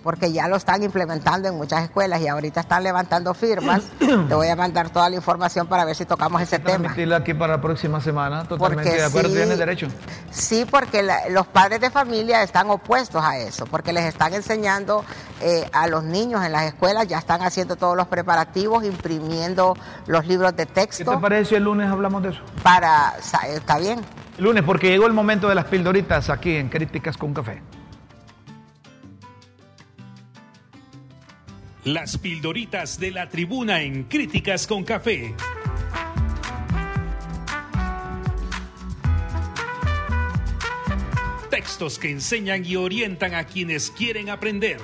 Porque ya lo están implementando en muchas escuelas y ahorita están levantando firmas. <clears throat> te voy a mandar toda la información para ver si tocamos ese tema. Aquí para la próxima semana. Totalmente Porque de acuerdo, sí- derecho. Sí, porque la- los padres de familia están opuestos a eso, porque les están enseñando eh, a los niños en las escuelas, ya están haciendo todos los preparativos, imprimiendo los libros de ¿Qué texto te parece si el lunes hablamos de eso? para... Está bien. El lunes, porque llegó el momento de las pildoritas aquí en Críticas con Café. Las pildoritas de la tribuna en Críticas con Café. Textos que enseñan y orientan a quienes quieren aprender.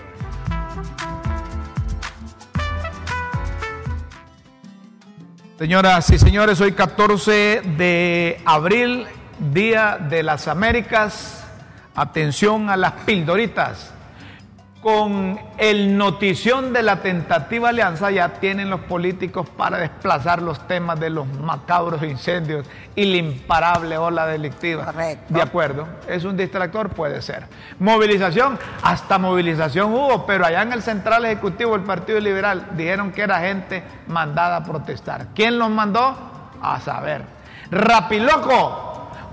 Señoras y señores, hoy 14 de abril, Día de las Américas. Atención a las pildoritas. Con el notición de la tentativa alianza ya tienen los políticos para desplazar los temas de los macabros incendios y la imparable ola delictiva. Correcto. De acuerdo, es un distractor, puede ser. Movilización, hasta movilización hubo, pero allá en el Central Ejecutivo del Partido Liberal dijeron que era gente mandada a protestar. ¿Quién los mandó? A saber. Rapiloco.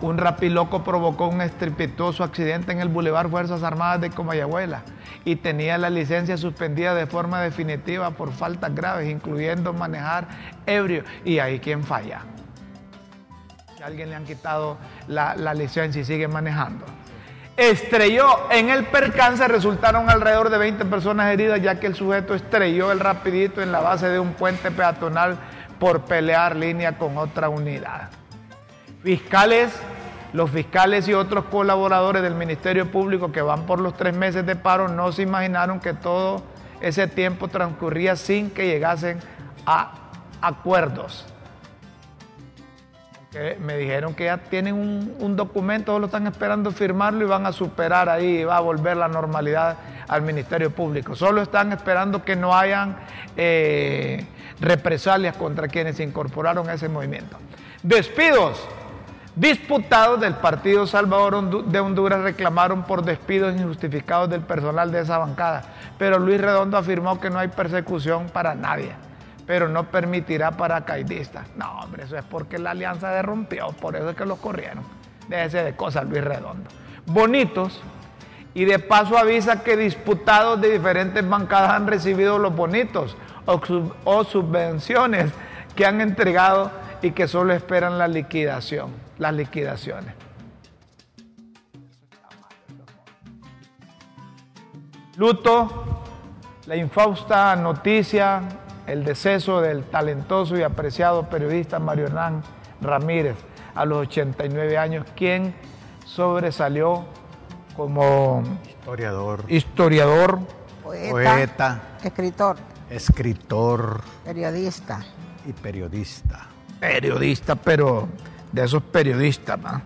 Un rapiloco provocó un estrepitoso accidente en el Boulevard Fuerzas Armadas de Comayagüela y tenía la licencia suspendida de forma definitiva por faltas graves, incluyendo manejar ebrio. Y ahí quién falla. Si alguien le han quitado la, la licencia y sigue manejando. Estrelló en el percance, resultaron alrededor de 20 personas heridas, ya que el sujeto estrelló el rapidito en la base de un puente peatonal por pelear línea con otra unidad. Fiscales, los fiscales y otros colaboradores del Ministerio Público que van por los tres meses de paro no se imaginaron que todo ese tiempo transcurría sin que llegasen a acuerdos. Me dijeron que ya tienen un, un documento, solo están esperando firmarlo y van a superar ahí, y va a volver la normalidad al Ministerio Público. Solo están esperando que no hayan eh, represalias contra quienes se incorporaron a ese movimiento. Despidos. Disputados del Partido Salvador de Honduras reclamaron por despidos injustificados del personal de esa bancada, pero Luis Redondo afirmó que no hay persecución para nadie, pero no permitirá paracaidistas. No, hombre, eso es porque la alianza se rompió, por eso es que los corrieron. Déjese de cosas, Luis Redondo. Bonitos, y de paso avisa que disputados de diferentes bancadas han recibido los bonitos o subvenciones que han entregado y que solo esperan la liquidación, las liquidaciones. Luto, la infausta noticia, el deceso del talentoso y apreciado periodista Mario Hernán Ramírez a los 89 años, quien sobresalió como Historiador, historiador, Poeta, poeta, escritor, escritor periodista. y periodista. periodista, pero de esos periodistas, ¿va?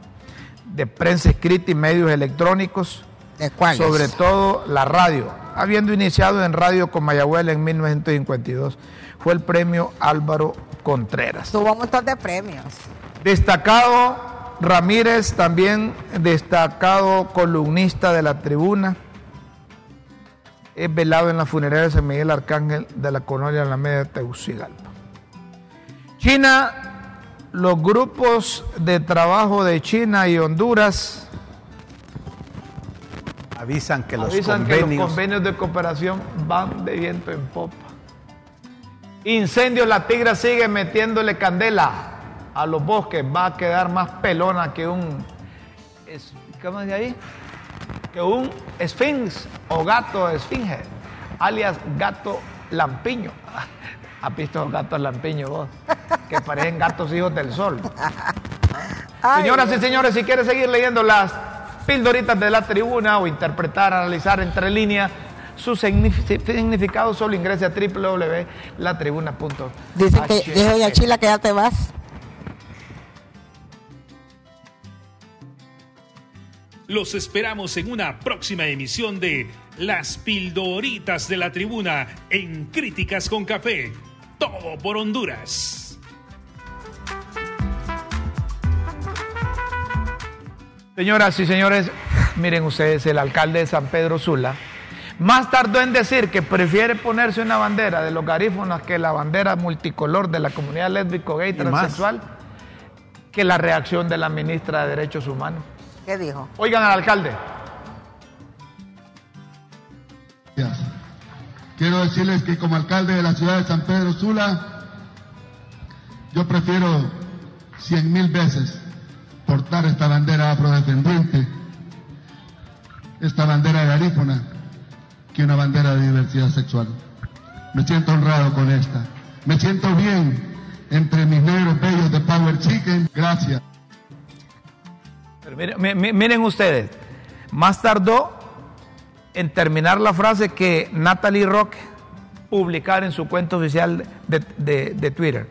de prensa escrita y medios electrónicos, ¿De sobre todo la radio. Habiendo iniciado en Radio Comayagüela en 1952, fue el premio Álvaro Contreras. Tuvo un montón de premios. Destacado Ramírez, también destacado columnista de la tribuna. Es velado en la funeraria de San Miguel Arcángel de la colonia de Tegucigalpa. China, los grupos de trabajo de China y Honduras Avisan que los avisan que los convenios convenios de cooperación van de viento en popa. Incendios, la tigra sigue metiéndole candela a los bosques. Va a quedar más pelona que un. ¿Cómo dice ahí? Que un esfinx o gato esfinge, alias gato lampiño. ¿Has visto los gatos lampiños vos? Que parecen gatos hijos del sol. Señoras y señores, si quieres seguir leyendo las pildoritas de la tribuna o interpretar, analizar entre líneas su significado, solo ingrese a www.latribuna.com. Dice que dijo ya Chila que ya te vas. Los esperamos en una próxima emisión de Las Pildoritas de la Tribuna en Críticas con Café todo por Honduras. Señoras y señores, miren ustedes, el alcalde de San Pedro Sula más tardó en decir que prefiere ponerse una bandera de los garífonos que la bandera multicolor de la comunidad lésbico, gay, transexual, que la reacción de la ministra de Derechos Humanos. ¿Qué dijo? Oigan al alcalde. Quiero decirles que como alcalde de la ciudad de San Pedro Sula, yo prefiero cien mil veces portar esta bandera afrodescendiente, esta bandera garífona, que una bandera de diversidad sexual. Me siento honrado con esta. Me siento bien entre mis negros bellos de Power Chicken. Gracias. miren, ustedes, más tardó en terminar la frase que Natalie Rock publicar en su cuenta oficial de, de Twitter.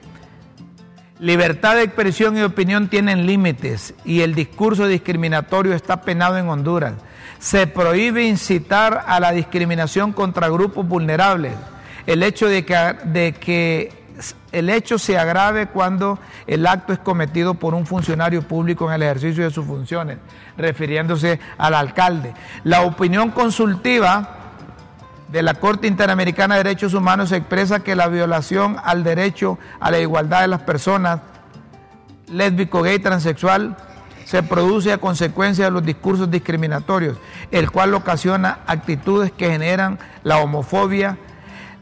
Libertad de expresión y opinión tienen límites y el discurso discriminatorio está penado en Honduras. Se prohíbe incitar a la discriminación contra grupos vulnerables. El hecho de que el hecho se agrave cuando el acto es cometido por un funcionario público en el ejercicio de sus funciones, refiriéndose al alcalde. La opinión consultiva de la Corte Interamericana de Derechos Humanos expresa que la violación al derecho a la igualdad de las personas lésbico, gay, transexual se produce a consecuencia de los discursos discriminatorios, el cual ocasiona actitudes que generan la homofobia,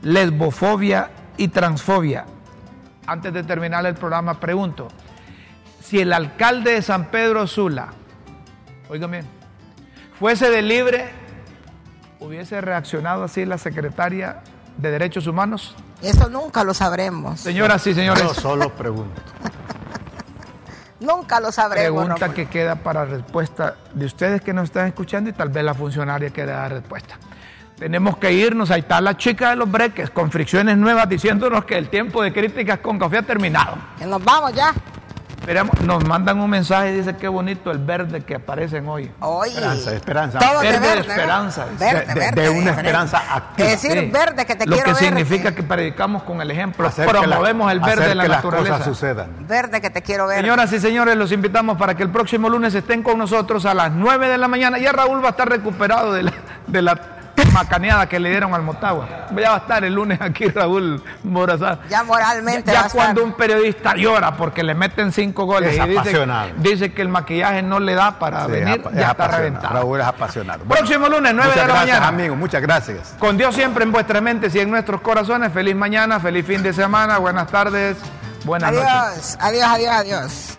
lesbofobia y transfobia. Antes de terminar el programa, pregunto, si el alcalde de San Pedro Sula, oigan bien, fuese de libre, ¿hubiese reaccionado así la secretaria de Derechos Humanos? Eso nunca lo sabremos. Señoras y señores. Yo solo pregunto. <laughs> Nunca lo sabremos. Pregunta que queda para respuesta de ustedes que nos están escuchando y tal vez la funcionaria que da respuesta. Tenemos que irnos, ahí está la chica de los breques con fricciones nuevas diciéndonos que el tiempo de críticas con café ha terminado. Que nos vamos ya nos mandan un mensaje y dice qué bonito el verde que aparecen hoy. Oye, esperanza, esperanza. verde, de, esperanza. de, una esperanza activa. Es decir, verde que te Lo quiero que significa que predicamos con el ejemplo, hacer promovemos el verde de la que naturaleza. Las cosas sucedan. Verde que te quiero ver. Señoras y señores, los invitamos para que el próximo lunes estén con nosotros a las 9 de la mañana. Ya Raúl va a estar recuperado de la, de la macaneada que le dieron al Motagua. Ya va a estar el lunes aquí Raúl Morazán. Ya moralmente. Ya, cuando un periodista llora porque le meten cinco goles y dice, dice, que el maquillaje no le da para venir, ya está reventado. Raúl es apasionado. Próximo lunes, 9 de la mañana. amigos, muchas gracias. Con Dios siempre en vuestras mentes y en nuestros corazones. Feliz mañana, feliz fin de semana, buenas tardes, buenas noches. Adiós, adiós, adiós, adiós.